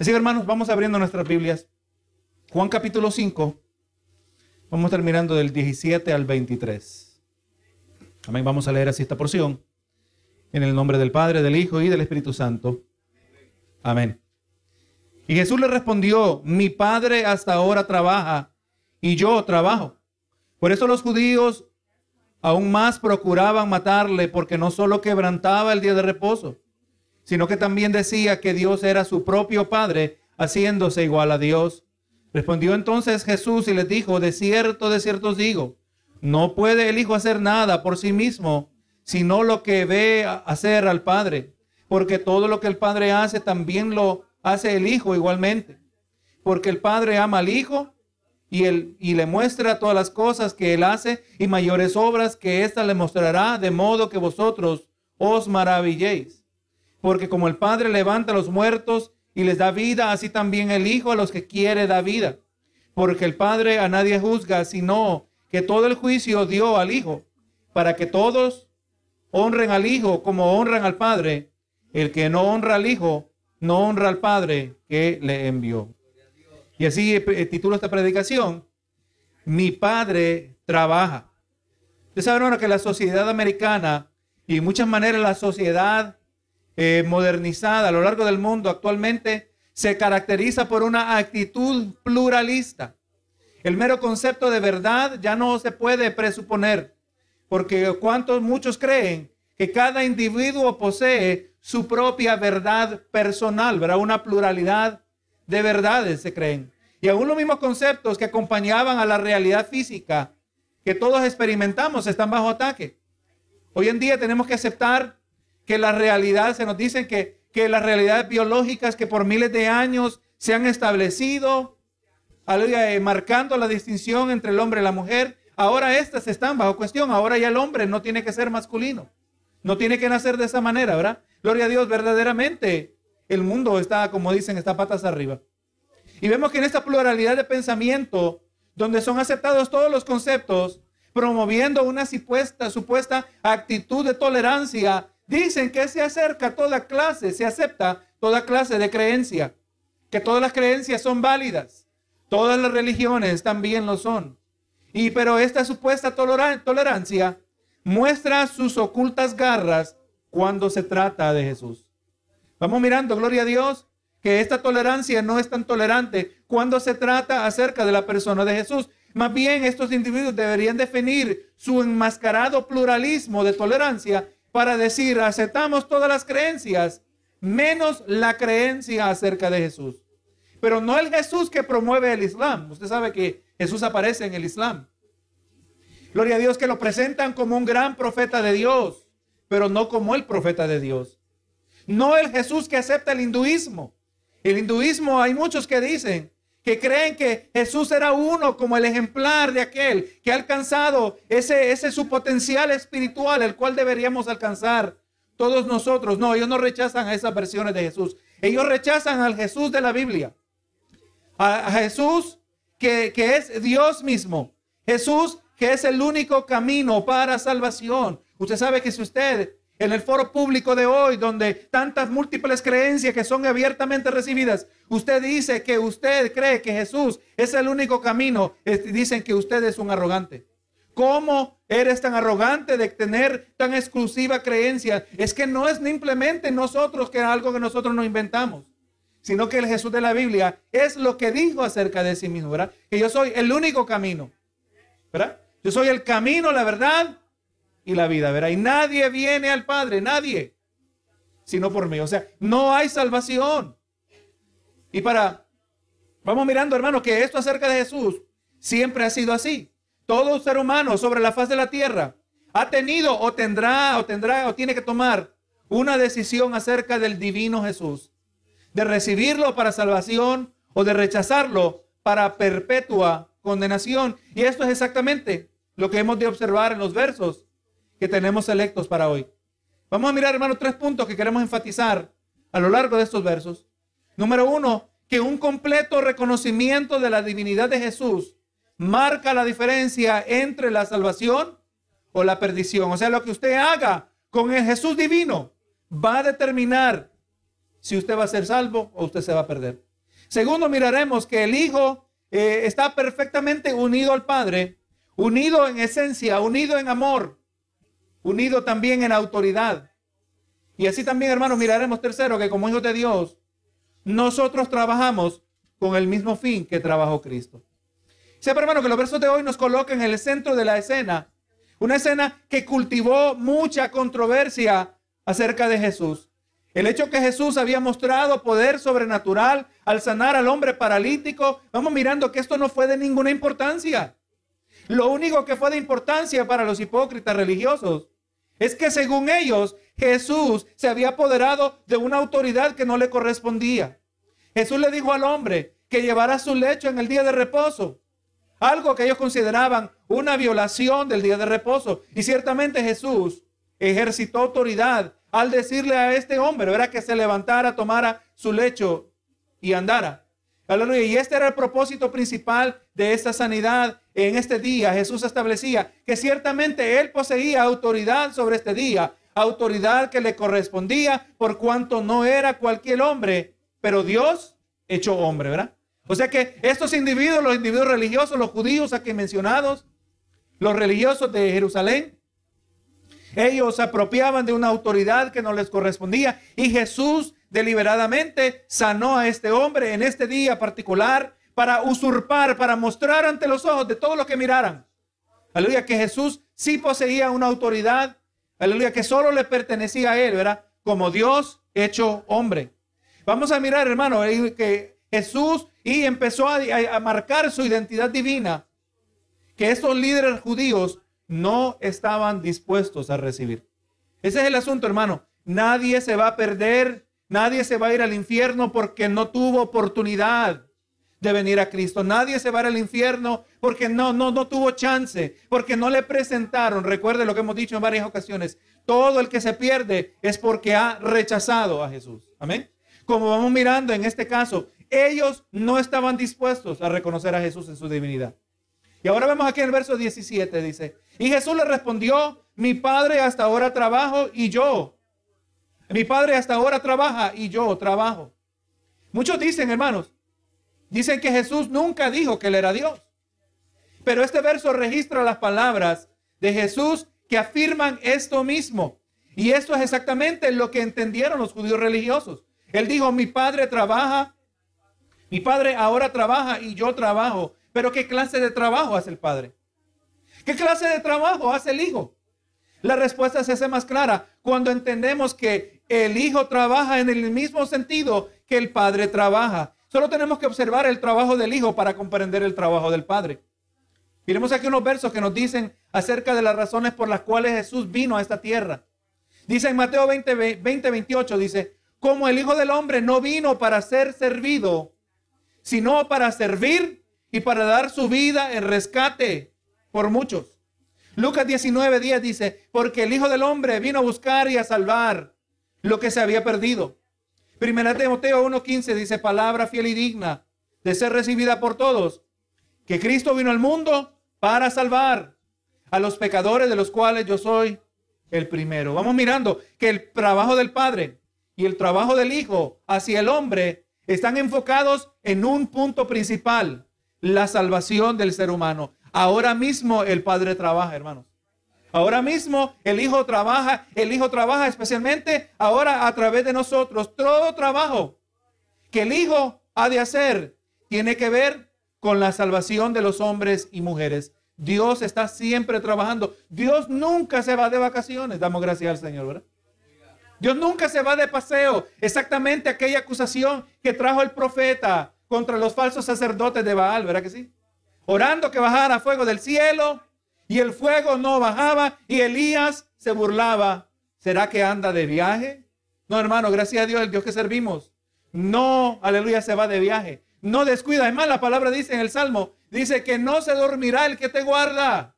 Así que hermanos, vamos abriendo nuestras Biblias. Juan capítulo 5. Vamos a estar mirando del 17 al 23. Amén. Vamos a leer así esta porción. En el nombre del Padre, del Hijo y del Espíritu Santo. Amén. Y Jesús le respondió, mi Padre hasta ahora trabaja y yo trabajo. Por eso los judíos aún más procuraban matarle porque no solo quebrantaba el día de reposo, sino que también decía que Dios era su propio Padre, haciéndose igual a Dios. Respondió entonces Jesús y les dijo, de cierto, de cierto os digo, no puede el Hijo hacer nada por sí mismo, sino lo que ve hacer al Padre, porque todo lo que el Padre hace también lo hace el Hijo igualmente, porque el Padre ama al Hijo y, él, y le muestra todas las cosas que él hace y mayores obras que ésta le mostrará, de modo que vosotros os maravilléis. Porque como el Padre levanta a los muertos y les da vida, así también el Hijo a los que quiere da vida. Porque el Padre a nadie juzga, sino que todo el juicio dio al Hijo, para que todos honren al Hijo como honran al Padre. El que no honra al Hijo, no honra al Padre que le envió. Y así eh, eh, titulo esta predicación, Mi Padre trabaja. Ustedes saben que la sociedad americana y en muchas maneras la sociedad eh, modernizada a lo largo del mundo actualmente se caracteriza por una actitud pluralista. El mero concepto de verdad ya no se puede presuponer, porque cuantos muchos creen que cada individuo posee su propia verdad personal, ¿verdad? Una pluralidad de verdades se creen. Y aún los mismos conceptos que acompañaban a la realidad física que todos experimentamos están bajo ataque. Hoy en día tenemos que aceptar que la realidad, se nos dicen que, que las realidades biológicas que por miles de años se han establecido, eh, marcando la distinción entre el hombre y la mujer, ahora estas están bajo cuestión. Ahora ya el hombre no tiene que ser masculino. No tiene que nacer de esa manera, ¿verdad? Gloria a Dios, verdaderamente el mundo está, como dicen, está patas arriba. Y vemos que en esta pluralidad de pensamiento, donde son aceptados todos los conceptos, promoviendo una supuesta, supuesta actitud de tolerancia, dicen que se acerca toda clase, se acepta toda clase de creencia, que todas las creencias son válidas, todas las religiones también lo son. Y pero esta supuesta tolerancia muestra sus ocultas garras cuando se trata de Jesús. Vamos mirando, gloria a Dios, que esta tolerancia no es tan tolerante cuando se trata acerca de la persona de Jesús. Más bien, estos individuos deberían definir su enmascarado pluralismo de tolerancia para decir, aceptamos todas las creencias, menos la creencia acerca de Jesús. Pero no el Jesús que promueve el Islam. Usted sabe que Jesús aparece en el Islam. Gloria a Dios que lo presentan como un gran profeta de Dios, pero no como el profeta de Dios. No el Jesús que acepta el hinduismo. El hinduismo hay muchos que dicen que creen que Jesús era uno como el ejemplar de aquel que ha alcanzado ese, ese su potencial espiritual, el cual deberíamos alcanzar todos nosotros. No, ellos no rechazan a esas versiones de Jesús. Ellos rechazan al Jesús de la Biblia. A, Jesús que, que es Dios mismo. Jesús que es el único camino para salvación. Usted sabe que si usted en el foro público de hoy, donde tantas múltiples creencias que son abiertamente recibidas, usted dice que usted cree que Jesús es el único camino, dicen que usted es un arrogante. ¿Cómo eres tan arrogante de tener tan exclusiva creencia? Es que no es simplemente nosotros que es algo que nosotros nos inventamos, sino que el Jesús de la Biblia es lo que dijo acerca de sí mismo, ¿verdad? Que yo soy el único camino, ¿verdad? Yo soy el camino, la verdad y la vida, ¿verdad? Y nadie viene al Padre, nadie, sino por mí. O sea, no hay salvación. Y para, vamos mirando, hermano, que esto acerca de Jesús siempre ha sido así. Todo ser humano sobre la faz de la tierra ha tenido o tendrá o tendrá o tiene que tomar una decisión acerca del divino Jesús. De recibirlo para salvación o de rechazarlo para perpetua condenación. Y esto es exactamente lo que hemos de observar en los versos que tenemos electos para hoy. Vamos a mirar, hermano, tres puntos que queremos enfatizar a lo largo de estos versos. Número uno, que un completo reconocimiento de la divinidad de Jesús marca la diferencia entre la salvación o la perdición. O sea, lo que usted haga con el Jesús divino va a determinar si usted va a ser salvo o usted se va a perder. Segundo, miraremos que el Hijo eh, está perfectamente unido al Padre, unido en esencia, unido en amor, unido también en autoridad. Y así también, hermanos, miraremos tercero que como hijos de Dios, nosotros trabajamos con el mismo fin que trabajó Cristo. Sepa, hermano, que los versos de hoy nos colocan en el centro de la escena. Una escena que cultivó mucha controversia acerca de Jesús. El hecho que Jesús había mostrado poder sobrenatural al sanar al hombre paralítico, vamos mirando que esto no fue de ninguna importancia. Lo único que fue de importancia para los hipócritas religiosos es que según ellos Jesús se había apoderado de una autoridad que no le correspondía. Jesús le dijo al hombre que llevara su lecho en el día de reposo, algo que ellos consideraban una violación del día de reposo. Y ciertamente Jesús ejercitó autoridad al decirle a este hombre, era que se levantara, tomara su lecho y andara. Y este era el propósito principal de esta sanidad en este día. Jesús establecía que ciertamente él poseía autoridad sobre este día, autoridad que le correspondía por cuanto no era cualquier hombre, pero Dios hecho hombre, ¿verdad? O sea que estos individuos, los individuos religiosos, los judíos aquí mencionados, los religiosos de Jerusalén, ellos se apropiaban de una autoridad que no les correspondía y Jesús deliberadamente sanó a este hombre en este día particular para usurpar, para mostrar ante los ojos de todos los que miraran. Aleluya, que Jesús sí poseía una autoridad, aleluya, que solo le pertenecía a él, ¿verdad? Como Dios hecho hombre. Vamos a mirar, hermano, que Jesús y empezó a, a marcar su identidad divina, que estos líderes judíos no estaban dispuestos a recibir. Ese es el asunto, hermano. Nadie se va a perder, nadie se va a ir al infierno porque no tuvo oportunidad de venir a Cristo. Nadie se va al infierno porque no, no, no tuvo chance, porque no le presentaron. Recuerde lo que hemos dicho en varias ocasiones. Todo el que se pierde es porque ha rechazado a Jesús. Amén. Como vamos mirando en este caso, ellos no estaban dispuestos a reconocer a Jesús en su divinidad. Y ahora vemos aquí en el verso 17, dice, y Jesús le respondió, mi padre hasta ahora trabajo y yo. Mi padre hasta ahora trabaja y yo trabajo. Muchos dicen, hermanos, dicen que Jesús nunca dijo que él era Dios. Pero este verso registra las palabras de Jesús que afirman esto mismo. Y esto es exactamente lo que entendieron los judíos religiosos. Él dijo, mi padre trabaja, mi padre ahora trabaja y yo trabajo. Pero ¿qué clase de trabajo hace el Padre? ¿Qué clase de trabajo hace el Hijo? La respuesta se hace más clara cuando entendemos que el Hijo trabaja en el mismo sentido que el Padre trabaja. Solo tenemos que observar el trabajo del Hijo para comprender el trabajo del Padre. Miremos aquí unos versos que nos dicen acerca de las razones por las cuales Jesús vino a esta tierra. Dice en Mateo 20, 20 28, dice, como el Hijo del Hombre no vino para ser servido, sino para servir y para dar su vida en rescate por muchos. Lucas 19 días dice, porque el Hijo del Hombre vino a buscar y a salvar lo que se había perdido. Primera Timoteo 1.15 dice, palabra fiel y digna de ser recibida por todos, que Cristo vino al mundo para salvar a los pecadores de los cuales yo soy el primero. Vamos mirando que el trabajo del Padre y el trabajo del Hijo hacia el hombre están enfocados en un punto principal, la salvación del ser humano. Ahora mismo el Padre trabaja, hermanos. Ahora mismo el Hijo trabaja, el Hijo trabaja especialmente ahora a través de nosotros. Todo trabajo que el Hijo ha de hacer tiene que ver con la salvación de los hombres y mujeres. Dios está siempre trabajando. Dios nunca se va de vacaciones. Damos gracias al Señor, ¿verdad? Dios nunca se va de paseo. Exactamente aquella acusación que trajo el profeta contra los falsos sacerdotes de Baal, ¿verdad que sí? Orando que bajara fuego del cielo y el fuego no bajaba y Elías se burlaba. ¿Será que anda de viaje? No, hermano, gracias a Dios, el Dios que servimos. No, aleluya, se va de viaje. No descuida. Además, la palabra dice en el Salmo, dice que no se dormirá el que te guarda.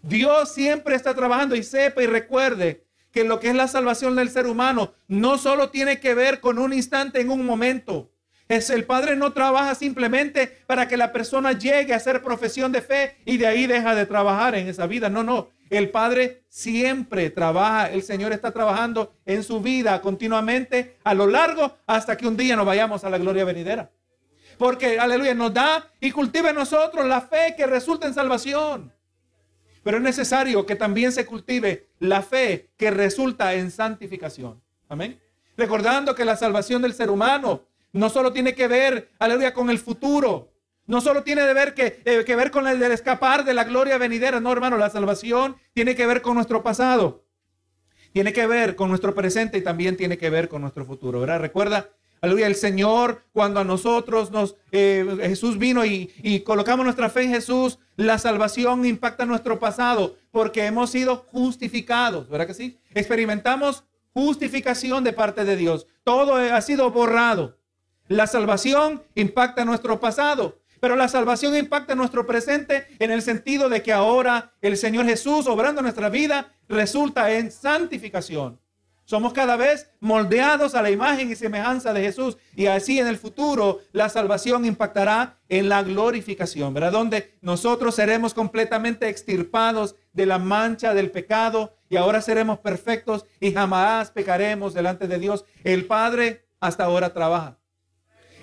Dios siempre está trabajando y sepa y recuerde que lo que es la salvación del ser humano no solo tiene que ver con un instante en un momento. Es el Padre no trabaja simplemente para que la persona llegue a hacer profesión de fe y de ahí deja de trabajar en esa vida. No, no. El Padre siempre trabaja. El Señor está trabajando en su vida continuamente a lo largo hasta que un día nos vayamos a la gloria venidera. Porque, aleluya, nos da y cultiva en nosotros la fe que resulta en salvación. Pero es necesario que también se cultive la fe que resulta en santificación. Amén. Recordando que la salvación del ser humano no solo tiene que ver, aleluya, con el futuro. No solo tiene de ver que, eh, que ver con el del escapar de la gloria venidera. No, hermano, la salvación tiene que ver con nuestro pasado. Tiene que ver con nuestro presente y también tiene que ver con nuestro futuro. ¿Verdad? Recuerda Aleluya, el Señor, cuando a nosotros nos, eh, Jesús vino y, y, colocamos nuestra fe en Jesús, la salvación impacta nuestro pasado porque hemos sido justificados, ¿verdad que sí? Experimentamos justificación de parte de Dios. Todo ha sido borrado. La salvación impacta nuestro pasado, pero la salvación impacta nuestro presente en el sentido de que ahora el Señor Jesús, obrando nuestra vida, resulta en santificación. Somos cada vez moldeados a la imagen y semejanza de Jesús. Y así en el futuro la salvación impactará en la glorificación, ¿verdad? Donde nosotros seremos completamente extirpados de la mancha del pecado y ahora seremos perfectos y jamás pecaremos delante de Dios. El Padre hasta ahora trabaja.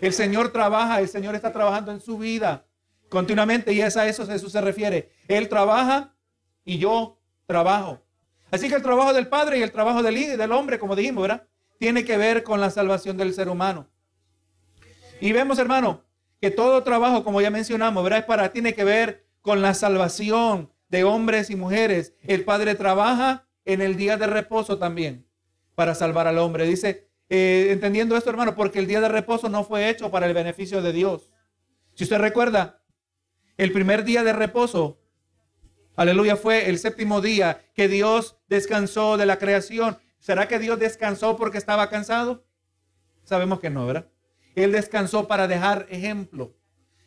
El Señor trabaja, el Señor está trabajando en su vida continuamente y es a eso Jesús se refiere. Él trabaja y yo trabajo. Así que el trabajo del Padre y el trabajo del, del hombre, como dijimos, ¿verdad? Tiene que ver con la salvación del ser humano. Y vemos, hermano, que todo trabajo, como ya mencionamos, ¿verdad? Es para, tiene que ver con la salvación de hombres y mujeres. El Padre trabaja en el día de reposo también para salvar al hombre. Dice, eh, entendiendo esto, hermano, porque el día de reposo no fue hecho para el beneficio de Dios. Si usted recuerda, el primer día de reposo Aleluya, fue el séptimo día que Dios descansó de la creación. ¿Será que Dios descansó porque estaba cansado? Sabemos que no, ¿verdad? Él descansó para dejar ejemplo.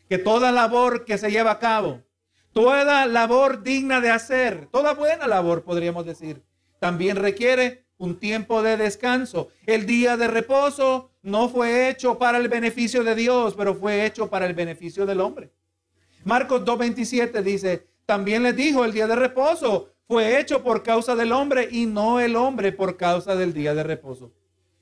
Que toda labor que se lleva a cabo, toda labor digna de hacer, toda buena labor, podríamos decir, también requiere un tiempo de descanso. El día de reposo no fue hecho para el beneficio de Dios, pero fue hecho para el beneficio del hombre. Marcos 2.27 dice, también les dijo, el día de reposo fue hecho por causa del hombre y no el hombre por causa del día de reposo.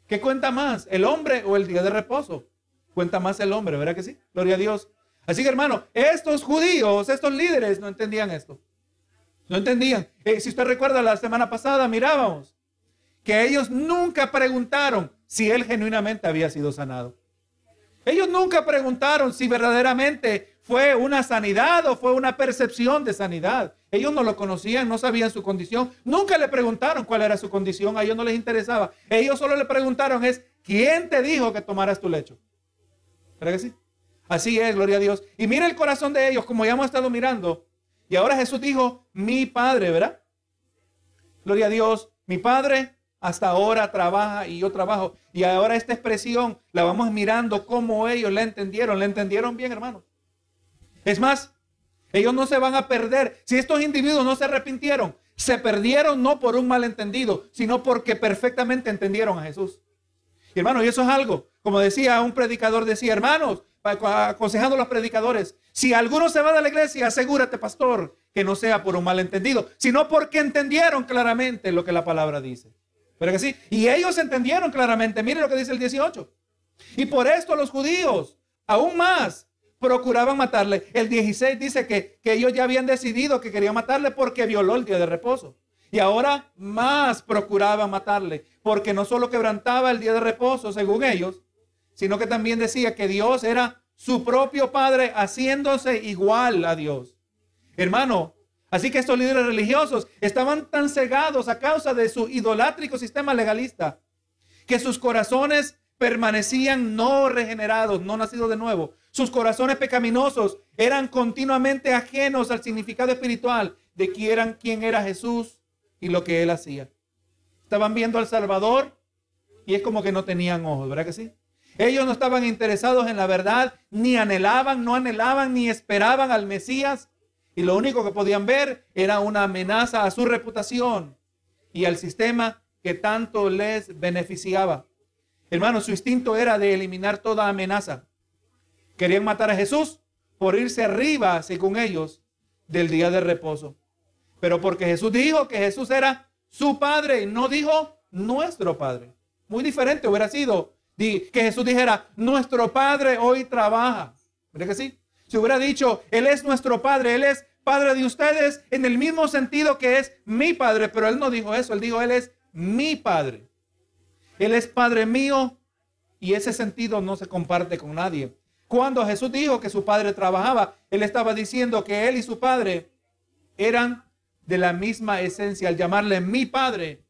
¿Qué cuenta más, el hombre o el día de reposo? Cuenta más el hombre, ¿verdad que sí? Gloria a Dios. Así que hermano, estos judíos, estos líderes no entendían esto. No entendían. Eh, si usted recuerda la semana pasada, mirábamos que ellos nunca preguntaron si él genuinamente había sido sanado. Ellos nunca preguntaron si verdaderamente fue una sanidad o fue una percepción de sanidad. Ellos no lo conocían, no sabían su condición. Nunca le preguntaron cuál era su condición, a ellos no les interesaba. Ellos solo le preguntaron es, ¿quién te dijo que tomaras tu lecho? ¿Verdad que sí? Así es, gloria a Dios. Y mira el corazón de ellos, como ya hemos estado mirando. Y ahora Jesús dijo, mi Padre, ¿verdad? Gloria a Dios, mi Padre hasta ahora trabaja y yo trabajo. Y ahora esta expresión la vamos mirando como ellos la entendieron. ¿La entendieron bien, hermanos? Es más, ellos no se van a perder. Si estos individuos no se arrepintieron, se perdieron no por un malentendido, sino porque perfectamente entendieron a Jesús. Y hermano, y eso es algo, como decía un predicador, decía, hermanos, aconsejando a los predicadores, si alguno se va de la iglesia, asegúrate, pastor, que no sea por un malentendido, sino porque entendieron claramente lo que la palabra dice. Que sí, y ellos entendieron claramente, mire lo que dice el 18. Y por esto los judíos, aún más, procuraban matarle. El 16 dice que, que ellos ya habían decidido que querían matarle porque violó el día de reposo. Y ahora más procuraban matarle, porque no solo quebrantaba el día de reposo, según ellos, sino que también decía que Dios era su propio Padre haciéndose igual a Dios. Hermano, así que estos líderes religiosos estaban tan cegados a causa de su idolátrico sistema legalista, que sus corazones permanecían no regenerados, no nacidos de nuevo, sus corazones pecaminosos eran continuamente ajenos al significado espiritual de quién, era Jesús y lo que él hacía. Estaban viendo al Salvador y es como que no tenían ojos, ¿verdad que sí? Ellos no estaban interesados en la verdad, ni anhelaban, no anhelaban, ni esperaban al Mesías. Y lo único que podían ver era una amenaza a su reputación y al sistema que tanto les beneficiaba. Hermano, su instinto era de eliminar toda amenaza. Querían matar a Jesús por irse arriba, según ellos, del día de reposo. Pero porque Jesús dijo que Jesús era su padre, no dijo nuestro padre. Muy diferente hubiera sido que Jesús dijera, nuestro Padre hoy trabaja. ¿Verdad que sí? Si hubiera dicho, Él es nuestro Padre, Él es Padre de ustedes en el mismo sentido que es mi Padre, pero Él no dijo eso, Él dijo, Él es mi Padre. Él es Padre mío y ese sentido no se comparte con nadie. Cuando Jesús dijo que su Padre trabajaba, Él estaba diciendo que Él y su Padre eran de la misma esencia. Al llamarle mi Padre,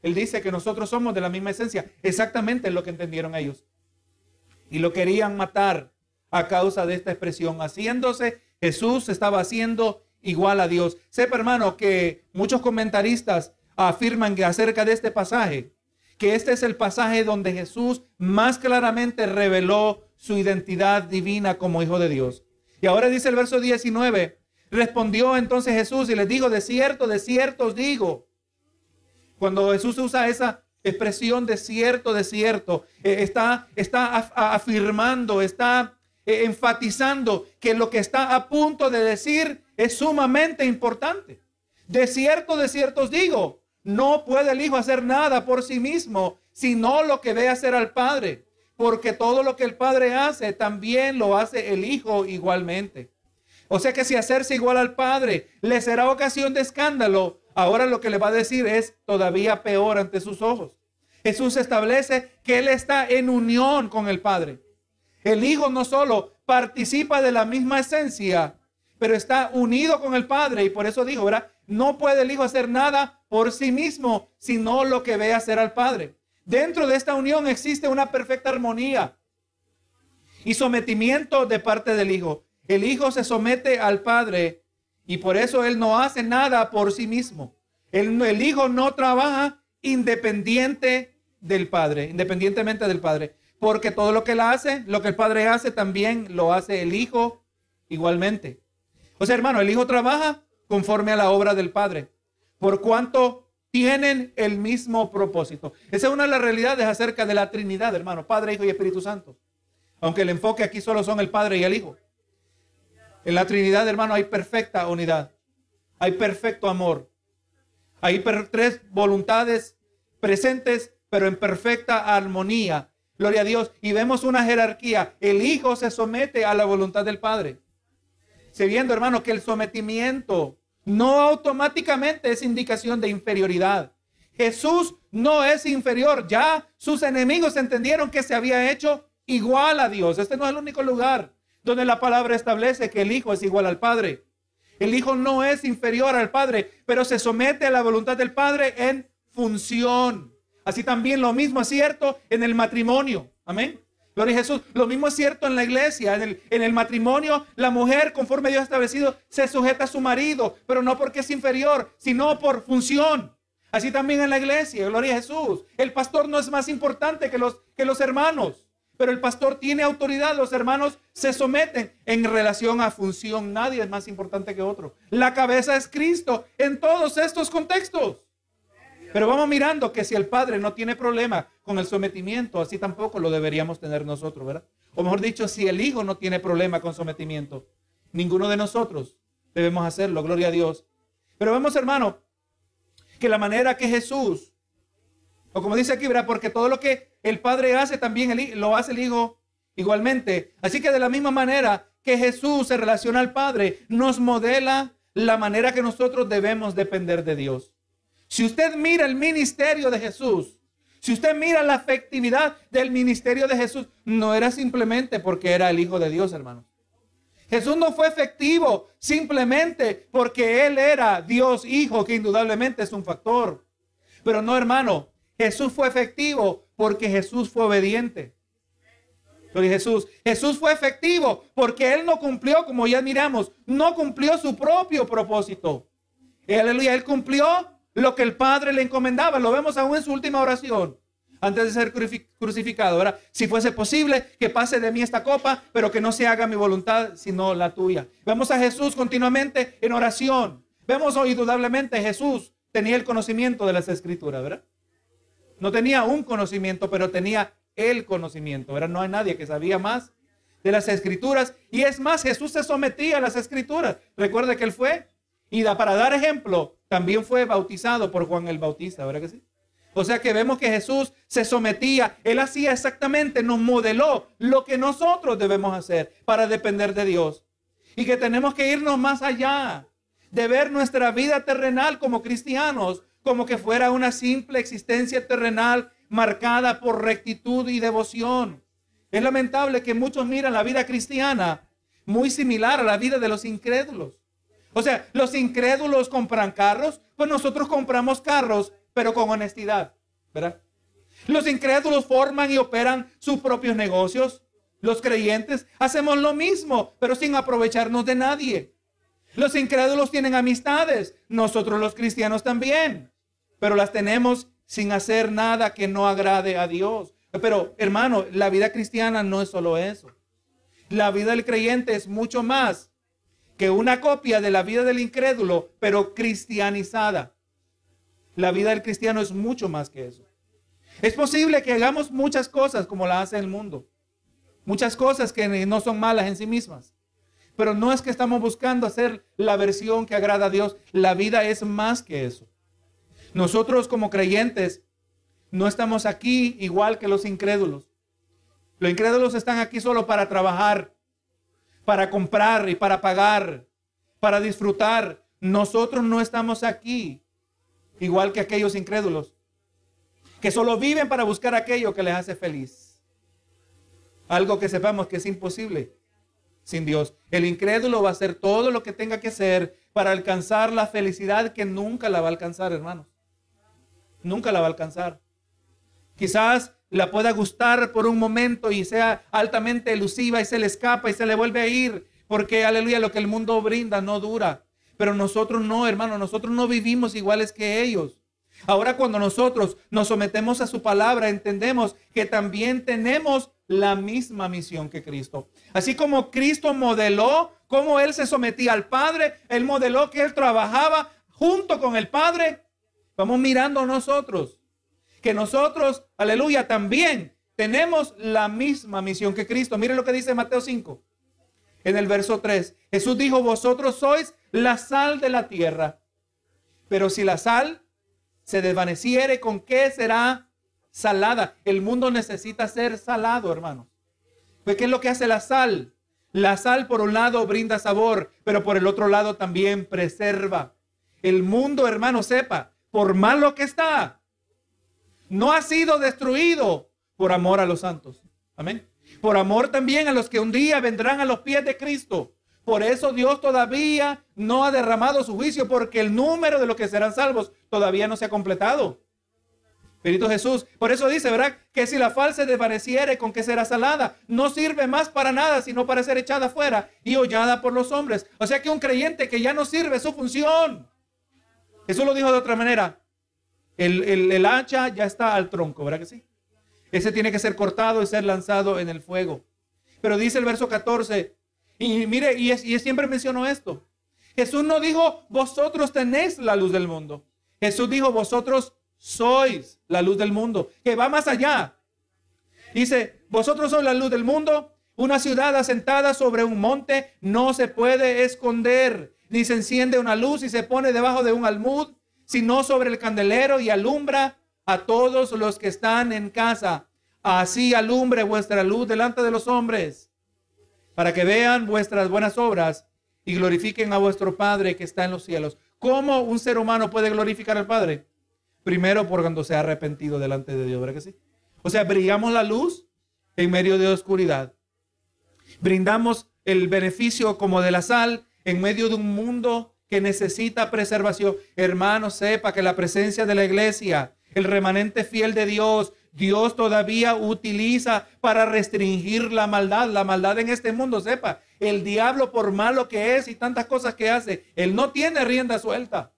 Él dice que nosotros somos de la misma esencia. Exactamente lo que entendieron ellos. Y lo querían matar a causa de esta expresión. Haciéndose, Jesús estaba haciendo igual a Dios. Sepa, hermano, que muchos comentaristas afirman que acerca de este pasaje, que este es el pasaje donde Jesús más claramente reveló su identidad divina como hijo de Dios. Y ahora dice el verso 19, respondió entonces Jesús y les dijo, de cierto, de cierto os digo. Cuando Jesús usa esa expresión de cierto, de cierto, eh, está, está afirmando, está eh, enfatizando que lo que está a punto de decir es sumamente importante. De cierto, de cierto os digo, no puede el Hijo hacer nada por sí mismo, sino lo que ve hacer al Padre, porque todo lo que el Padre hace, también lo hace el Hijo igualmente. O sea que si hacerse igual al Padre le será ocasión de escándalo, ahora lo que le va a decir es todavía peor ante sus ojos. Jesús establece que Él está en unión con el Padre. El Hijo no solo participa de la misma esencia, pero está unido con el Padre y por eso dijo, ¿verdad? No puede el Hijo hacer nada por sí mismo, sino lo que ve hacer al Padre. Dentro de esta unión existe una perfecta armonía y sometimiento de parte del Hijo. El Hijo se somete al Padre y por eso Él no hace nada por sí mismo. El, el Hijo no trabaja independiente del Padre, independientemente del Padre porque todo lo que él hace, lo que el Padre hace, también lo hace el Hijo igualmente. O sea, hermano, el Hijo trabaja conforme a la obra del Padre, por cuanto tienen el mismo propósito. Esa es una de las realidades acerca de la Trinidad, hermano, Padre, Hijo y Espíritu Santo. Aunque el enfoque aquí solo son el Padre y el Hijo. En la Trinidad, hermano, hay perfecta unidad. Hay perfecto amor. Hay tres voluntades presentes, pero en perfecta armonía Gloria a Dios. Y vemos una jerarquía. El Hijo se somete a la voluntad del Padre. Se viendo, hermano, que el sometimiento no automáticamente es indicación de inferioridad. Jesús no es inferior. Ya sus enemigos entendieron que se había hecho igual a Dios. Este no es el único lugar donde la palabra establece que el Hijo es igual al Padre. El Hijo no es inferior al Padre, pero se somete a la voluntad del Padre en función. Así también lo mismo es cierto en el matrimonio. Amén. Gloria a Jesús. Lo mismo es cierto en la iglesia. En el, matrimonio, la mujer, conforme Dios ha establecido, se sujeta a su marido, pero no porque es inferior, sino por función. Así también en la iglesia, gloria a Jesús. El pastor no es más importante que los, que los hermanos, pero el pastor tiene autoridad, los hermanos se someten en relación a función. Nadie es más importante que otro. La cabeza es Cristo en todos estos contextos. Pero vamos mirando que si el Padre no tiene problema con el sometimiento, así tampoco lo deberíamos tener nosotros, ¿verdad? O mejor dicho, si el Hijo no tiene problema con sometimiento, ninguno de nosotros debemos hacerlo, gloria a Dios. Pero vemos, hermano, que la manera que Jesús, o como dice aquí, ¿verdad? Porque todo lo que el Padre hace, también lo hace el Hijo igualmente. Así que de la misma manera que Jesús se relaciona al Padre, nos modela la manera que nosotros debemos depender de Dios. Si usted mira el ministerio de Jesús, si usted mira la efectividad del ministerio de Jesús, no era simplemente porque era el Hijo de Dios, hermanos. Jesús no fue efectivo simplemente porque Él era Dios Hijo, que indudablemente es un factor. Pero no, hermano, Jesús fue efectivo porque Jesús fue obediente. Jesús. Jesús fue efectivo porque Él no cumplió, como ya miramos, no cumplió su propio propósito. Aleluya, Él cumplió lo que el Padre le encomendaba. Lo vemos aún en su última oración antes de ser crucificado. Si fuese posible, que pase de mí esta copa, pero que no se haga mi voluntad, sino la tuya. Vemos a Jesús continuamente en oración. Vemos hoy indudablemente Jesús tenía el conocimiento de las escrituras, ¿verdad? No tenía un conocimiento, pero tenía el conocimiento, ¿verdad? No hay nadie que sabía más de las escrituras. Y es más, Jesús se sometía a las escrituras. Recuerde que él fue y da, para dar ejemplo, también fue bautizado por Juan el Bautista, ¿verdad que sí? O sea que vemos que Jesús se sometía, él hacía exactamente, nos modeló lo que nosotros debemos hacer para depender de Dios. Y que tenemos que irnos más allá de ver nuestra vida terrenal como cristianos, como que fuera una simple existencia terrenal marcada por rectitud y devoción. Es lamentable que muchos miran la vida cristiana muy similar a la vida de los incrédulos. O sea, los incrédulos compran carros, pues nosotros compramos carros, pero con honestidad, ¿verdad? Los incrédulos forman y operan sus propios negocios. Los creyentes hacemos lo mismo, pero sin aprovecharnos de nadie. Los incrédulos tienen amistades, nosotros los cristianos también, pero las tenemos sin hacer nada que no agrade a Dios. Pero hermano, la vida cristiana no es solo eso. La vida del creyente es mucho más que una copia de la vida del incrédulo, pero cristianizada. La vida del cristiano es mucho más que eso. Es posible que hagamos muchas cosas como la hace el mundo. Muchas cosas que no son malas en sí mismas. Pero no es que estamos buscando hacer la versión que agrada a Dios. La vida es más que eso. Nosotros como creyentes no estamos aquí igual que los incrédulos. Los incrédulos están aquí solo para trabajar, para comprar y para pagar, para disfrutar. Nosotros no estamos aquí igual que aquellos incrédulos, que solo viven para buscar aquello que les hace feliz. Algo que sepamos que es imposible sin Dios. El incrédulo va a hacer todo lo que tenga que hacer para alcanzar la felicidad que nunca la va a alcanzar, hermanos. Nunca la va a alcanzar. Quizás la pueda gustar por un momento y sea altamente elusiva y se le escapa y se le vuelve a ir, porque aleluya, lo que el mundo brinda no dura. Pero nosotros no, hermano, nosotros no vivimos iguales que ellos. Ahora cuando nosotros nos sometemos a su palabra, entendemos que también tenemos la misma misión que Cristo. Así como Cristo modeló cómo Él se sometía al Padre, Él modeló que Él trabajaba junto con el Padre. Vamos mirando nosotros que nosotros, aleluya, también tenemos la misma misión que Cristo. Mire lo que dice Mateo 5, en el verso 3. Jesús dijo, vosotros sois la sal de la tierra. Pero si la sal se desvaneciere, ¿con qué será salada? El mundo necesita ser salado, hermanos. Pues, ¿qué es lo que hace la sal? La sal, por un lado, brinda sabor, pero por el otro lado también preserva. El mundo, hermano, sepa, por malo que está, no ha sido destruido por amor a los santos. Amén. Por amor también a los que un día vendrán a los pies de Cristo. Por eso Dios todavía no ha derramado su juicio porque el número de los que serán salvos todavía no se ha completado. Espíritu Jesús. Por eso dice, ¿verdad? Que si la falsa desvaneciere, ¿con qué será salada? No sirve más para nada, sino para ser echada fuera y hollada por los hombres. O sea que un creyente que ya no sirve su función. Jesús lo dijo de otra manera. El, hacha ya está al tronco, ¿verdad que sí? Ese tiene que ser cortado y ser lanzado en el fuego. Pero dice el verso 14, y mire, y, y siempre menciono esto. Jesús no dijo, vosotros tenéis la luz del mundo. Jesús dijo, vosotros sois la luz del mundo, que va más allá. Dice, vosotros sois la luz del mundo. Una ciudad asentada sobre un monte no se puede esconder, ni se enciende una luz y se pone debajo de un almud, sino sobre el candelero y alumbra a todos los que están en casa. Así alumbre vuestra luz delante de los hombres, para que vean vuestras buenas obras y glorifiquen a vuestro Padre que está en los cielos. ¿Cómo un ser humano puede glorificar al Padre? Primero por cuando se ha arrepentido delante de Dios, ¿verdad que sí? O sea, brillamos la luz en medio de oscuridad. Brindamos el beneficio como de la sal en medio de un mundo que necesita preservación. Hermano, sepa que la presencia de la iglesia, el remanente fiel de Dios, Dios todavía utiliza para restringir la maldad, la maldad en este mundo, sepa, el diablo por malo que es y tantas cosas que hace, él no tiene rienda suelta.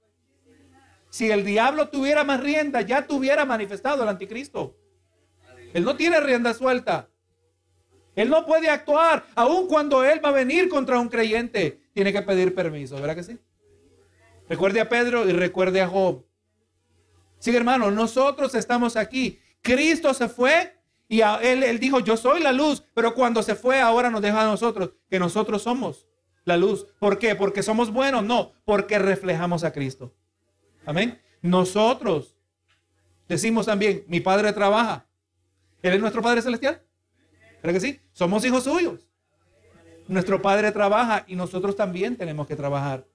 Si el diablo tuviera más rienda, ya tuviera manifestado el anticristo. Él no tiene rienda suelta. Él no puede actuar, aun cuando él va a venir contra un creyente. Tiene que pedir permiso, ¿verdad que sí? Recuerde a Pedro y recuerde a Job. Sí, hermano, nosotros estamos aquí. Cristo se fue y él, él dijo, yo soy la luz, pero cuando se fue ahora nos deja a nosotros, que nosotros somos la luz. ¿Por qué? Porque somos buenos, no, porque reflejamos a Cristo. Amén. Nosotros Decimos también, mi Padre trabaja. Él es nuestro Padre Celestial. ¿Verdad que sí? Somos hijos suyos. Nuestro Padre trabaja y nosotros también tenemos que trabajar.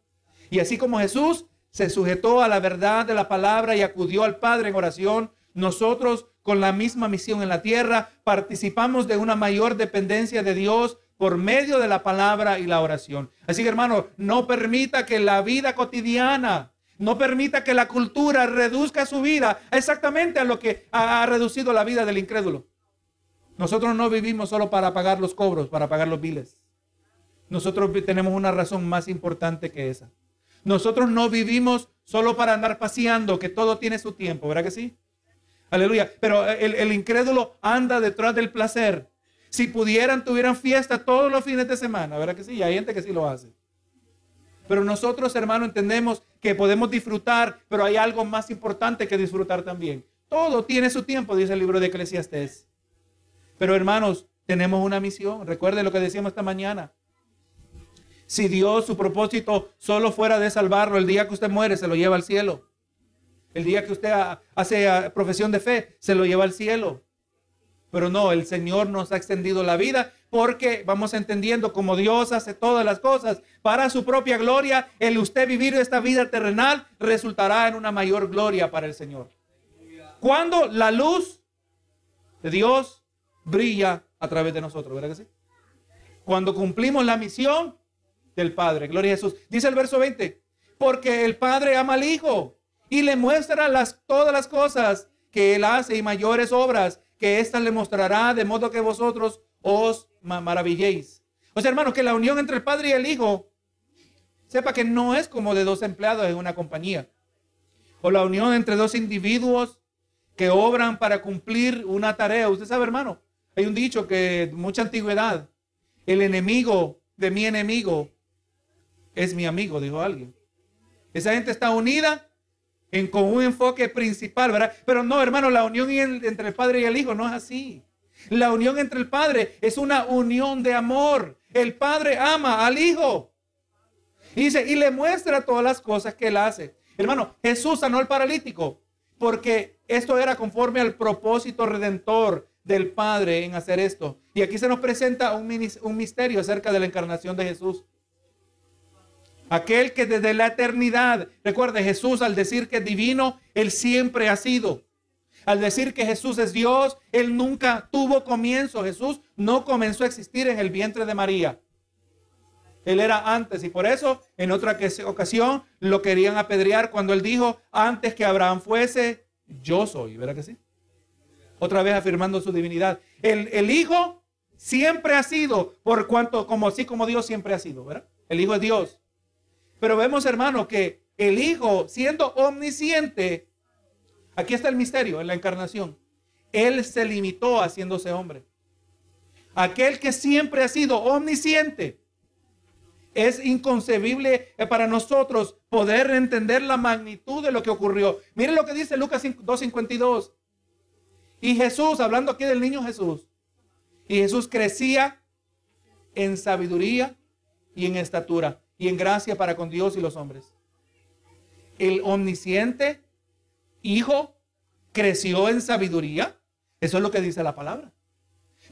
Y así como Jesús se sujetó a la verdad de la palabra y acudió al Padre en oración, nosotros con la misma misión en la tierra participamos de una mayor dependencia de Dios por medio de la palabra y la oración. Así que hermano, no permita que la vida cotidiana, no permita que la cultura reduzca su vida exactamente a lo que ha reducido la vida del incrédulo. Nosotros no vivimos solo para pagar los cobros, para pagar los biles. Nosotros tenemos una razón más importante que esa. Nosotros no vivimos solo para andar paseando, que todo tiene su tiempo, ¿verdad que sí? Aleluya. Pero el, incrédulo anda detrás del placer. Si pudieran, tuvieran fiesta todos los fines de semana, ¿verdad que sí? Y hay gente que sí lo hace. Pero nosotros, hermanos, entendemos que podemos disfrutar, pero hay algo más importante que disfrutar también. Todo tiene su tiempo, dice el libro de Eclesiastés. Pero hermanos, tenemos una misión. Recuerde lo que decíamos esta mañana. Si Dios, su propósito solo fuera de salvarlo, el día que usted muere, se lo lleva al cielo. El día que usted hace ah, profesión de fe, se lo lleva al cielo. Pero no, el Señor nos ha extendido la vida porque vamos entendiendo como Dios hace todas las cosas para su propia gloria. El usted vivir esta vida terrenal resultará en una mayor gloria para el Señor. Cuando la luz de Dios brilla a través de nosotros, ¿verdad que sí? Cuando cumplimos la misión del Padre, gloria a Jesús. Dice el verso 20, porque el Padre ama al Hijo y le muestra las, todas las cosas que Él hace y mayores obras que ésta le mostrará, de modo que vosotros os maravilléis. O sea, hermano, que la unión entre el Padre y el Hijo, sepa que no es como de dos empleados en una compañía. O la unión entre dos individuos que obran para cumplir una tarea. Usted sabe, hermano, hay un dicho que mucha antigüedad, el enemigo de mi enemigo es mi amigo, dijo alguien. Esa gente está unida en, con un enfoque principal, ¿verdad? Pero no, hermano, la unión entre el Padre y el Hijo no es así. La unión entre el Padre es una unión de amor. El Padre ama al Hijo. Y dice, y le muestra todas las cosas que él hace. Hermano, Jesús sanó al paralítico porque esto era conforme al propósito redentor del Padre en hacer esto. Y aquí se nos presenta un, un misterio acerca de la encarnación de Jesús. Aquel que desde la eternidad, recuerde Jesús al decir que es divino, Él siempre ha sido. Al decir que Jesús es Dios, Él nunca tuvo comienzo. Jesús no comenzó a existir en el vientre de María. Él era antes y por eso en otra ocasión lo querían apedrear cuando Él dijo, antes que Abraham fuese, yo soy. ¿Verdad que sí? Otra vez afirmando su divinidad. El, Hijo siempre ha sido, por cuanto, como así como Dios siempre ha sido, ¿verdad? El Hijo es Dios. Pero vemos, hermano, que el Hijo, siendo omnisciente, aquí está el misterio en la encarnación. Él se limitó haciéndose hombre. Aquel que siempre ha sido omnisciente. Es inconcebible para nosotros poder entender la magnitud de lo que ocurrió. Miren lo que dice Lucas 2.52. Y Jesús, hablando aquí del niño Jesús, y Jesús crecía en sabiduría y en estatura y en gracia para con Dios y los hombres. El omnisciente Hijo creció en sabiduría. Eso es lo que dice la palabra.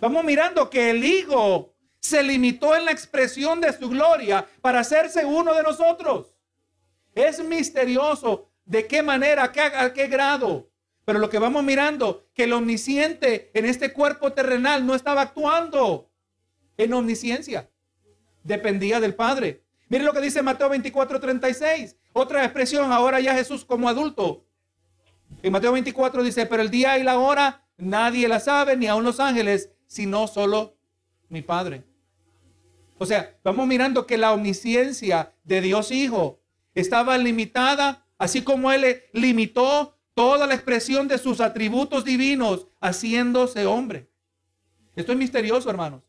Vamos mirando que el Hijo se limitó en la expresión de su gloria para hacerse uno de nosotros. Es misterioso de qué manera, a qué, qué grado. Pero lo que vamos mirando, que el omnisciente en este cuerpo terrenal no estaba actuando en omnisciencia. Dependía del Padre. Mire lo que dice Mateo 24, 36. Otra expresión, ahora ya Jesús como adulto. En Mateo 24 dice, pero el día y la hora nadie la sabe, ni aun los ángeles, sino solo mi Padre. O sea, vamos mirando que la omnisciencia de Dios Hijo estaba limitada, así como Él limitó toda la expresión de sus atributos divinos, haciéndose hombre. Esto es misterioso, hermanos.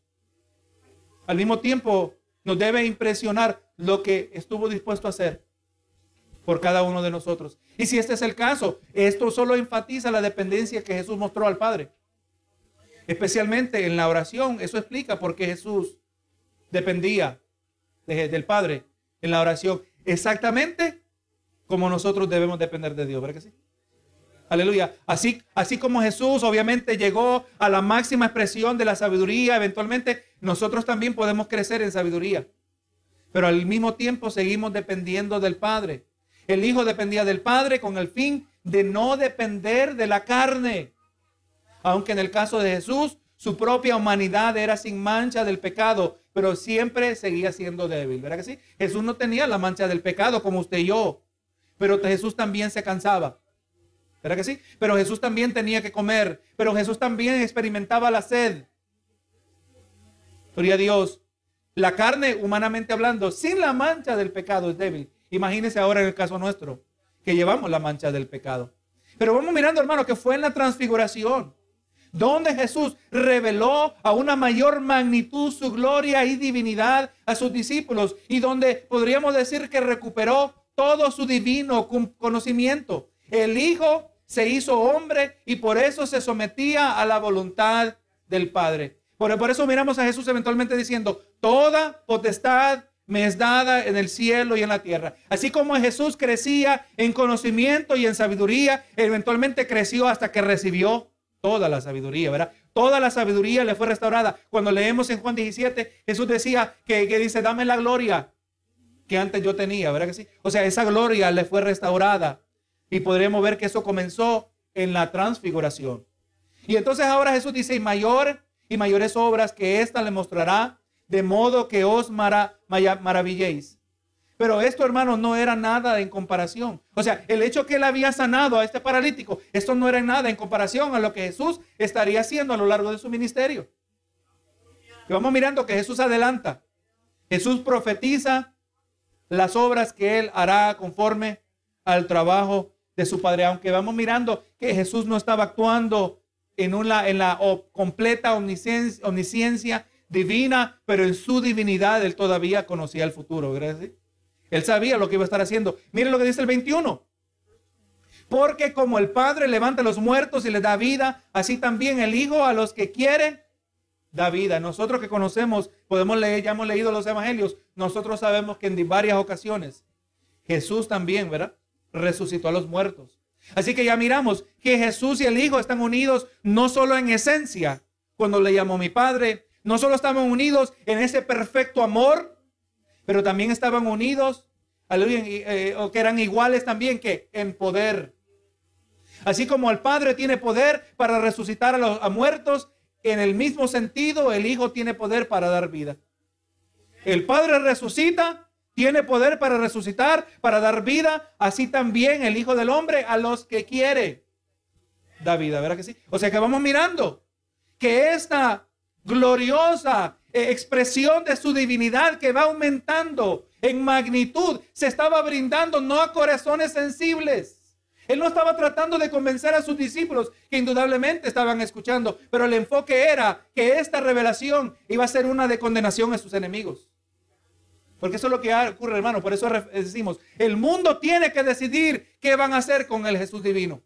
Al mismo tiempo, nos debe impresionar lo que estuvo dispuesto a hacer por cada uno de nosotros. Y si este es el caso, esto solo enfatiza la dependencia que Jesús mostró al Padre. Especialmente en la oración, eso explica por qué Jesús dependía del Padre en la oración. Exactamente como nosotros debemos depender de Dios, ¿verdad sí? Aleluya. Así, así como Jesús obviamente llegó a la máxima expresión de la sabiduría, eventualmente nosotros también podemos crecer en sabiduría. Pero al mismo tiempo seguimos dependiendo del Padre. El Hijo dependía del Padre con el fin de no depender de la carne. Aunque en el caso de Jesús, su propia humanidad era sin mancha del pecado, pero siempre seguía siendo débil. ¿Verdad que sí? Jesús no tenía la mancha del pecado como usted y yo, pero Jesús también se cansaba. ¿Verdad que sí? Pero Jesús también tenía que comer, pero Jesús también experimentaba la sed. Gloria a Dios. La carne, humanamente hablando, sin la mancha del pecado es débil. Imagínese ahora en el caso nuestro, que llevamos la mancha del pecado. Pero vamos mirando, hermano, que fue en la transfiguración, donde Jesús reveló a una mayor magnitud su gloria y divinidad a sus discípulos y donde podríamos decir que recuperó todo su divino conocimiento. El Hijo se hizo hombre y por eso se sometía a la voluntad del Padre. Por eso miramos a Jesús eventualmente diciendo, toda potestad me es dada en el cielo y en la tierra. Así como Jesús crecía en conocimiento y en sabiduría, eventualmente creció hasta que recibió toda la sabiduría, ¿verdad? Toda la sabiduría le fue restaurada. Cuando leemos en Juan 17, Jesús decía que, dice, dame la gloria que antes yo tenía, ¿verdad que sí? O sea, esa gloria le fue restaurada. Y podremos ver que eso comenzó en la transfiguración. Y entonces ahora Jesús dice, y mayor y mayores obras que ésta le mostrará, de modo que os maravilléis. Pero esto, hermanos, no era nada en comparación. O sea, el hecho que él había sanado a este paralítico, esto no era nada en comparación a lo que Jesús estaría haciendo a lo largo de su ministerio. Vamos mirando que Jesús adelanta. Jesús profetiza las obras que él hará conforme al trabajo de su Padre, aunque vamos mirando que Jesús no estaba actuando en, una, en la completa omnisciencia, omnisciencia, divina, pero en su divinidad él todavía conocía el futuro. ¿verdad? Él sabía lo que iba a estar haciendo. Miren lo que dice el 21. Porque como el Padre levanta a los muertos y les da vida, así también el Hijo a los que quiere da vida. Nosotros que conocemos, podemos leer, ya hemos leído los evangelios, nosotros sabemos que en varias ocasiones Jesús también, ¿verdad? resucitó a los muertos. Así que ya miramos que Jesús y el Hijo están unidos no solo en esencia, cuando le llamó mi Padre, no solo estaban unidos en ese perfecto amor, pero también estaban unidos, eh, o que eran iguales también que en poder. Así como el Padre tiene poder para resucitar a los muertos, en el mismo sentido el Hijo tiene poder para dar vida. El Padre resucita tiene poder para resucitar, para dar vida, así también el Hijo del Hombre a los que quiere da vida, ¿verdad que sí? O sea que vamos mirando que esta gloriosa eh, expresión de su divinidad que va aumentando en magnitud se estaba brindando no a corazones sensibles. Él no estaba tratando de convencer a sus discípulos que indudablemente estaban escuchando, pero el enfoque era que esta revelación iba a ser una de condenación a sus enemigos. Porque eso es lo que ocurre, hermano. Por eso decimos, el mundo tiene que decidir qué van a hacer con el Jesús divino.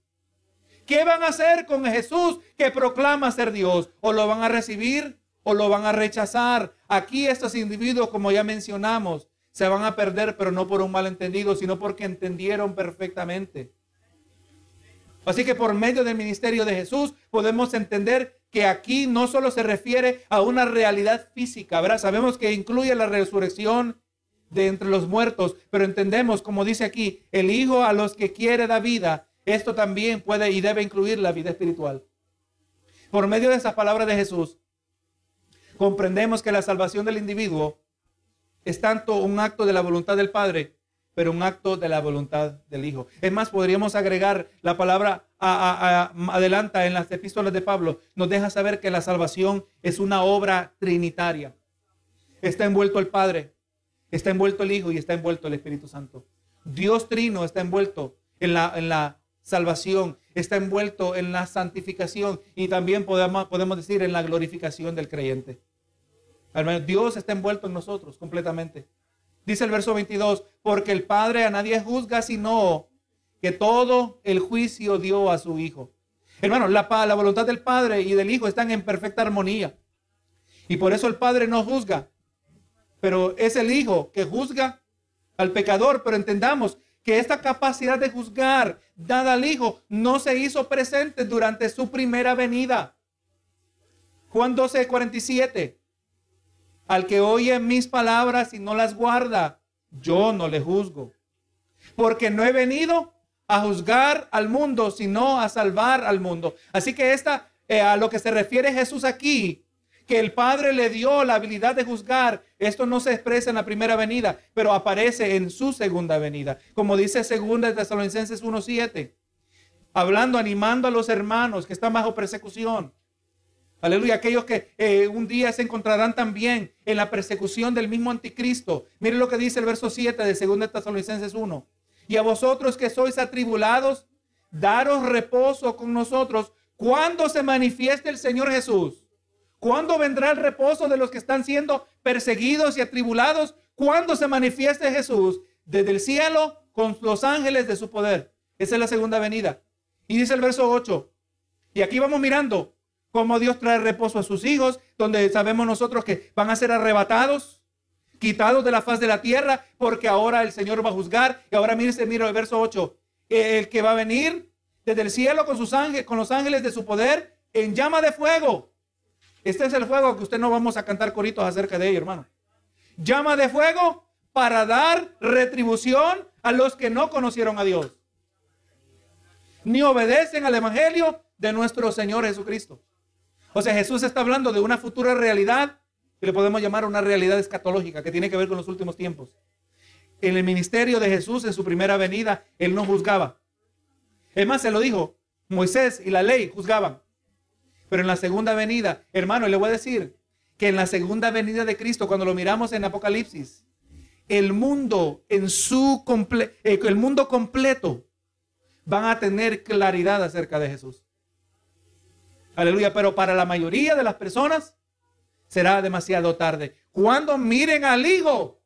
¿Qué van a hacer con Jesús que proclama ser Dios? ¿O lo van a recibir o lo van a rechazar? Aquí estos individuos, como ya mencionamos, se van a perder, pero no por un malentendido, sino porque entendieron perfectamente. Así que por medio del ministerio de Jesús podemos entender que aquí no solo se refiere a una realidad física, ¿verdad? Sabemos que incluye la resurrección de entre los muertos, pero entendemos, como dice aquí, el Hijo a los que quiere da vida, esto también puede y debe incluir la vida espiritual. Por medio de esas palabras de Jesús, comprendemos que la salvación del individuo es tanto un acto de la voluntad del Padre pero un acto de la voluntad del Hijo. Es más, podríamos agregar la palabra adelanta en las epístolas de Pablo, nos deja saber que la salvación es una obra trinitaria. Está envuelto el Padre, está envuelto el Hijo y está envuelto el Espíritu Santo. Dios trino está envuelto en la, en la salvación, está envuelto en la santificación y también podemos, podemos decir en la glorificación del creyente. Dios está envuelto en nosotros completamente. Dice el verso 22, porque el Padre a nadie juzga, sino que todo el juicio dio a su Hijo. Hermano, la, la voluntad del Padre y del Hijo están en perfecta armonía. Y por eso el Padre no juzga, pero es el Hijo que juzga al pecador. Pero entendamos que esta capacidad de juzgar dada al Hijo no se hizo presente durante su primera venida. Juan 12, 47. Al que oye mis palabras y no las guarda, yo no le juzgo. Porque no he venido a juzgar al mundo, sino a salvar al mundo. Así que esta, eh, a lo que se refiere Jesús aquí, que el Padre le dio la habilidad de juzgar, esto no se expresa en la primera venida, pero aparece en su segunda venida. Como dice segunda de Tesalonicenses 1.7, hablando, animando a los hermanos que están bajo persecución. Aleluya, aquellos que eh, un día se encontrarán también en la persecución del mismo anticristo. Miren lo que dice el verso 7 de 2 de Tesalonicenses 1. Y a vosotros que sois atribulados, daros reposo con nosotros cuando se manifieste el Señor Jesús. ¿Cuándo vendrá el reposo de los que están siendo perseguidos y atribulados? ¿Cuándo se manifieste Jesús desde el cielo con los ángeles de su poder? Esa es la segunda venida. Y dice el verso 8. Y aquí vamos mirando cómo Dios trae reposo a sus hijos, donde sabemos nosotros que van a ser arrebatados, quitados de la faz de la tierra, porque ahora el Señor va a juzgar. Y ahora mire, mira el verso 8. El que va a venir desde el cielo con sus ángeles, con los ángeles de su poder, en llama de fuego este es el fuego que usted no vamos a cantar coritos acerca de ello, hermano. Llama de fuego para dar retribución a los que no conocieron a Dios. Ni obedecen al Evangelio de nuestro Señor Jesucristo. O sea, Jesús está hablando de una futura realidad que le podemos llamar una realidad escatológica que tiene que ver con los últimos tiempos. En el ministerio de Jesús, en su primera venida, él no juzgaba. Es más, se lo dijo, Moisés y la ley juzgaban. Pero en la segunda venida, hermano, le voy a decir que en la segunda venida de Cristo, cuando lo miramos en Apocalipsis, el mundo en su comple eh, el mundo completo van a tener claridad acerca de Jesús. Aleluya, pero para la mayoría de las personas será demasiado tarde. Cuando miren al Hijo,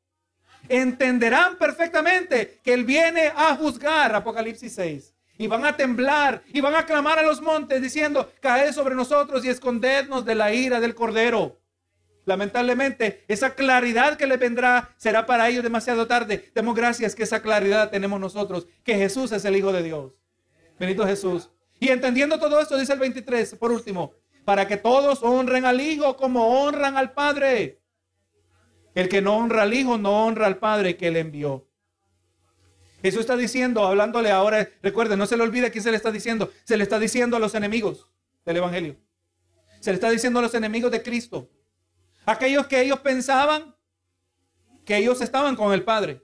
entenderán perfectamente que Él viene a juzgar, Apocalipsis 6 y van a temblar y van a clamar a los montes diciendo, caed sobre nosotros y escondednos de la ira del cordero. Lamentablemente, esa claridad que le vendrá será para ellos demasiado tarde. Demos gracias que esa claridad tenemos nosotros, que Jesús es el Hijo de Dios. Bendito Jesús. Y entendiendo todo esto, dice el 23, por último, para que todos honren al Hijo como honran al Padre. El que no honra al Hijo no honra al Padre que le envió. Jesús está diciendo, hablándole ahora, recuerden, no se le olvide quién se le está diciendo. Se le está diciendo a los enemigos del Evangelio. Se le está diciendo a los enemigos de Cristo. Aquellos que ellos pensaban que ellos estaban con el Padre.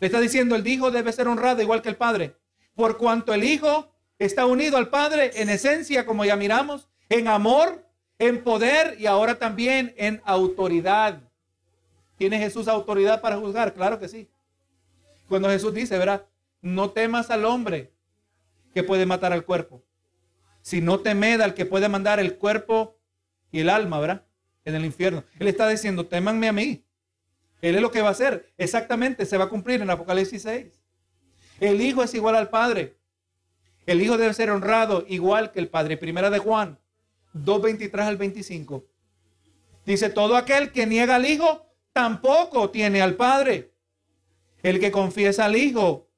Le está diciendo, el Hijo debe ser honrado igual que el Padre. Por cuanto el Hijo está unido al Padre en esencia, como ya miramos, en amor, en poder y ahora también en autoridad. ¿Tiene Jesús autoridad para juzgar? Claro que sí. Cuando Jesús dice, ¿verdad? No temas al hombre que puede matar al cuerpo, sino temed al que puede mandar el cuerpo y el alma, ¿verdad? En el infierno. Él está diciendo, témanme a mí. Él es lo que va a hacer. Exactamente, se va a cumplir en Apocalipsis 6. El Hijo es igual al Padre. El Hijo debe ser honrado igual que el Padre. Primera de Juan 2.23 al 25. Dice, todo aquel que niega al Hijo tampoco tiene al Padre. El que confiesa al Hijo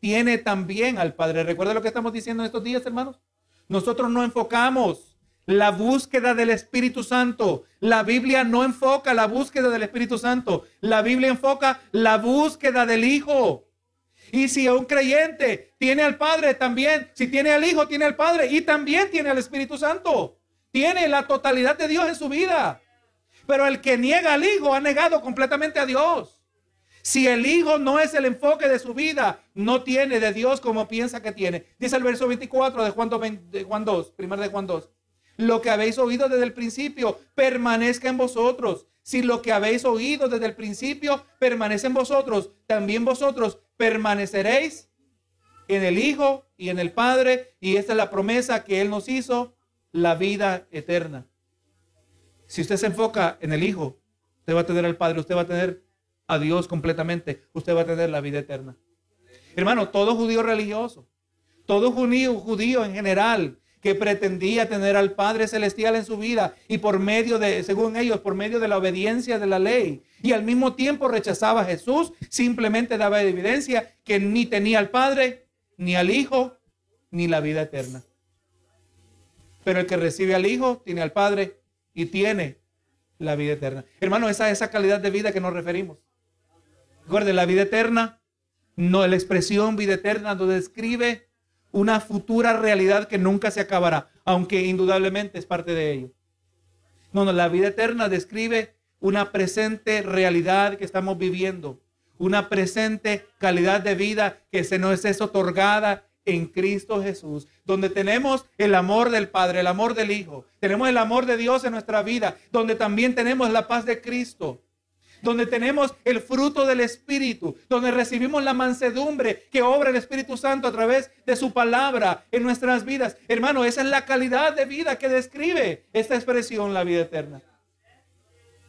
tiene también al Padre. ¿Recuerda lo que estamos diciendo en estos días, hermanos? Nosotros no enfocamos la búsqueda del Espíritu Santo. La Biblia no enfoca la búsqueda del Espíritu Santo. La Biblia enfoca la búsqueda del Hijo. Y si un creyente tiene al Padre también, si tiene al Hijo, tiene al Padre y también tiene al Espíritu Santo. Tiene la totalidad de Dios en su vida. Pero el que niega al Hijo ha negado completamente a Dios. Si el Hijo no es el enfoque de su vida, no tiene de Dios como piensa que tiene. Dice el verso 24 de Juan 2, de Juan 2 primero de Juan 2. Lo que habéis oído desde el principio permanezca en vosotros. Si lo que habéis oído desde el principio permanece en vosotros, también vosotros permaneceréis en el Hijo y en el Padre. Y esta es la promesa que Él nos hizo, la vida eterna. Si usted se enfoca en el Hijo, usted va a tener al Padre, usted va a tener a Dios completamente, usted va a tener la vida eterna. Hermano, todo judío religioso, todo judío, judío en general, que pretendía tener al Padre Celestial en su vida y por medio de, según ellos, por medio de la obediencia de la ley. Y al mismo tiempo rechazaba a Jesús, simplemente daba evidencia que ni tenía al Padre, ni al Hijo, ni la vida eterna. Pero el que recibe al Hijo tiene al Padre y tiene la vida eterna. Hermano, esa es esa calidad de vida que nos referimos. Recuerden, la vida eterna, no, la expresión vida eterna nos describe una futura realidad que nunca se acabará, aunque indudablemente es parte de ello. No, no, la vida eterna describe una presente realidad que estamos viviendo, una presente calidad de vida que se nos es otorgada en Cristo Jesús, donde tenemos el amor del Padre, el amor del Hijo, tenemos el amor de Dios en nuestra vida, donde también tenemos la paz de Cristo, donde tenemos el fruto del Espíritu, donde recibimos la mansedumbre que obra el Espíritu Santo a través de su palabra en nuestras vidas. Hermano, esa es la calidad de vida que describe esta expresión, la vida eterna.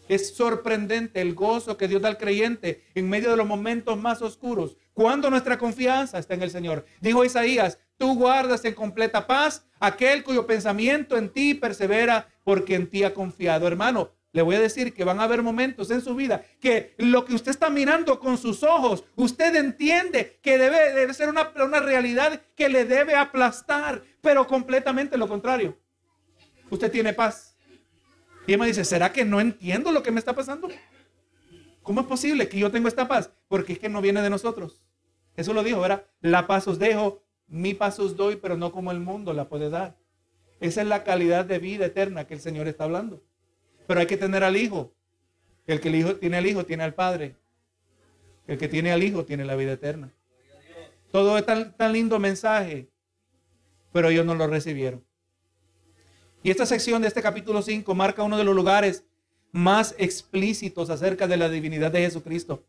Es sorprendente el gozo que Dios da al creyente en medio de los momentos más oscuros, cuando nuestra confianza está en el Señor. Dijo Isaías, tú guardas en completa paz aquel cuyo pensamiento en ti persevera porque en ti ha confiado. Hermano, le voy a decir que van a haber momentos en su vida que lo que usted está mirando con sus ojos, usted entiende que debe, debe ser una, una realidad que le debe aplastar, pero completamente lo contrario. Usted tiene paz. Y él me dice, ¿será que no entiendo lo que me está pasando? ¿Cómo es posible que yo tenga esta paz? Porque es que no viene de nosotros. Eso lo dijo, ¿verdad? La paz os dejo, mi paz os doy, pero no como el mundo la puede dar. Esa es la calidad de vida eterna que el Señor está hablando. Pero hay que tener al Hijo. El que el hijo, tiene al Hijo tiene al Padre. El que tiene al Hijo tiene la vida eterna. Todo es tan, tan lindo mensaje, pero ellos no lo recibieron. Y esta sección de este capítulo 5 marca uno de los lugares más explícitos acerca de la divinidad de Jesucristo.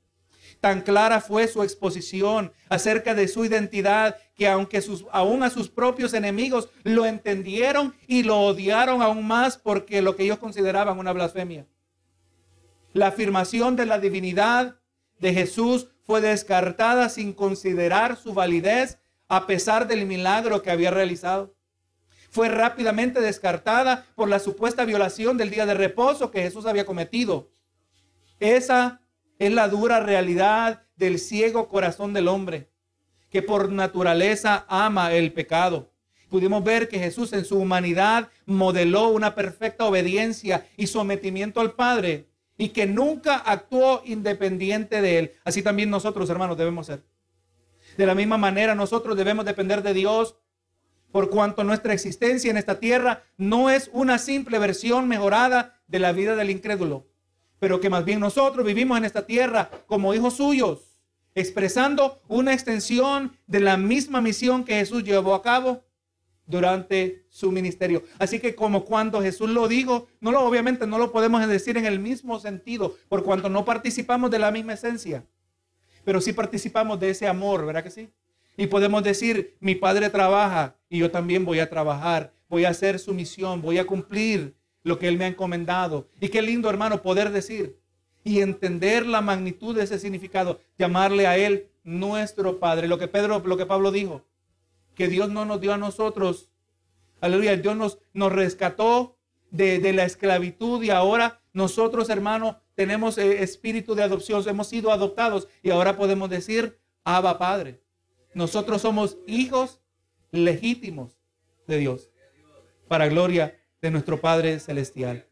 Tan clara fue su exposición acerca de su identidad que aunque sus, aún a sus propios enemigos lo entendieron y lo odiaron aún más porque lo que ellos consideraban una blasfemia. La afirmación de la divinidad de Jesús fue descartada sin considerar su validez a pesar del milagro que había realizado. Fue rápidamente descartada por la supuesta violación del día de reposo que Jesús había cometido. Esa es la dura realidad del ciego corazón del hombre, que por naturaleza ama el pecado. Pudimos ver que Jesús en su humanidad modeló una perfecta obediencia y sometimiento al Padre y que nunca actuó independiente de Él. Así también nosotros, hermanos, debemos ser. De la misma manera, nosotros debemos depender de Dios por cuanto nuestra existencia en esta tierra no es una simple versión mejorada de la vida del incrédulo pero que más bien nosotros vivimos en esta tierra como hijos suyos, expresando una extensión de la misma misión que Jesús llevó a cabo durante su ministerio. Así que como cuando Jesús lo dijo, no lo obviamente no lo podemos decir en el mismo sentido, por cuanto no participamos de la misma esencia, pero sí participamos de ese amor, ¿verdad que sí? Y podemos decir, mi padre trabaja y yo también voy a trabajar, voy a hacer su misión, voy a cumplir lo que Él me ha encomendado. Y qué lindo, hermano, poder decir y entender la magnitud de ese significado, llamarle a Él nuestro Padre. Lo que Pedro, lo que Pablo dijo, que Dios no nos dio a nosotros, aleluya, Dios nos, nos rescató de, de la esclavitud y ahora nosotros, hermano, tenemos eh, espíritu de adopción, hemos sido adoptados y ahora podemos decir, Abba Padre. Nosotros somos hijos legítimos de Dios, para gloria de nuestro Padre Celestial.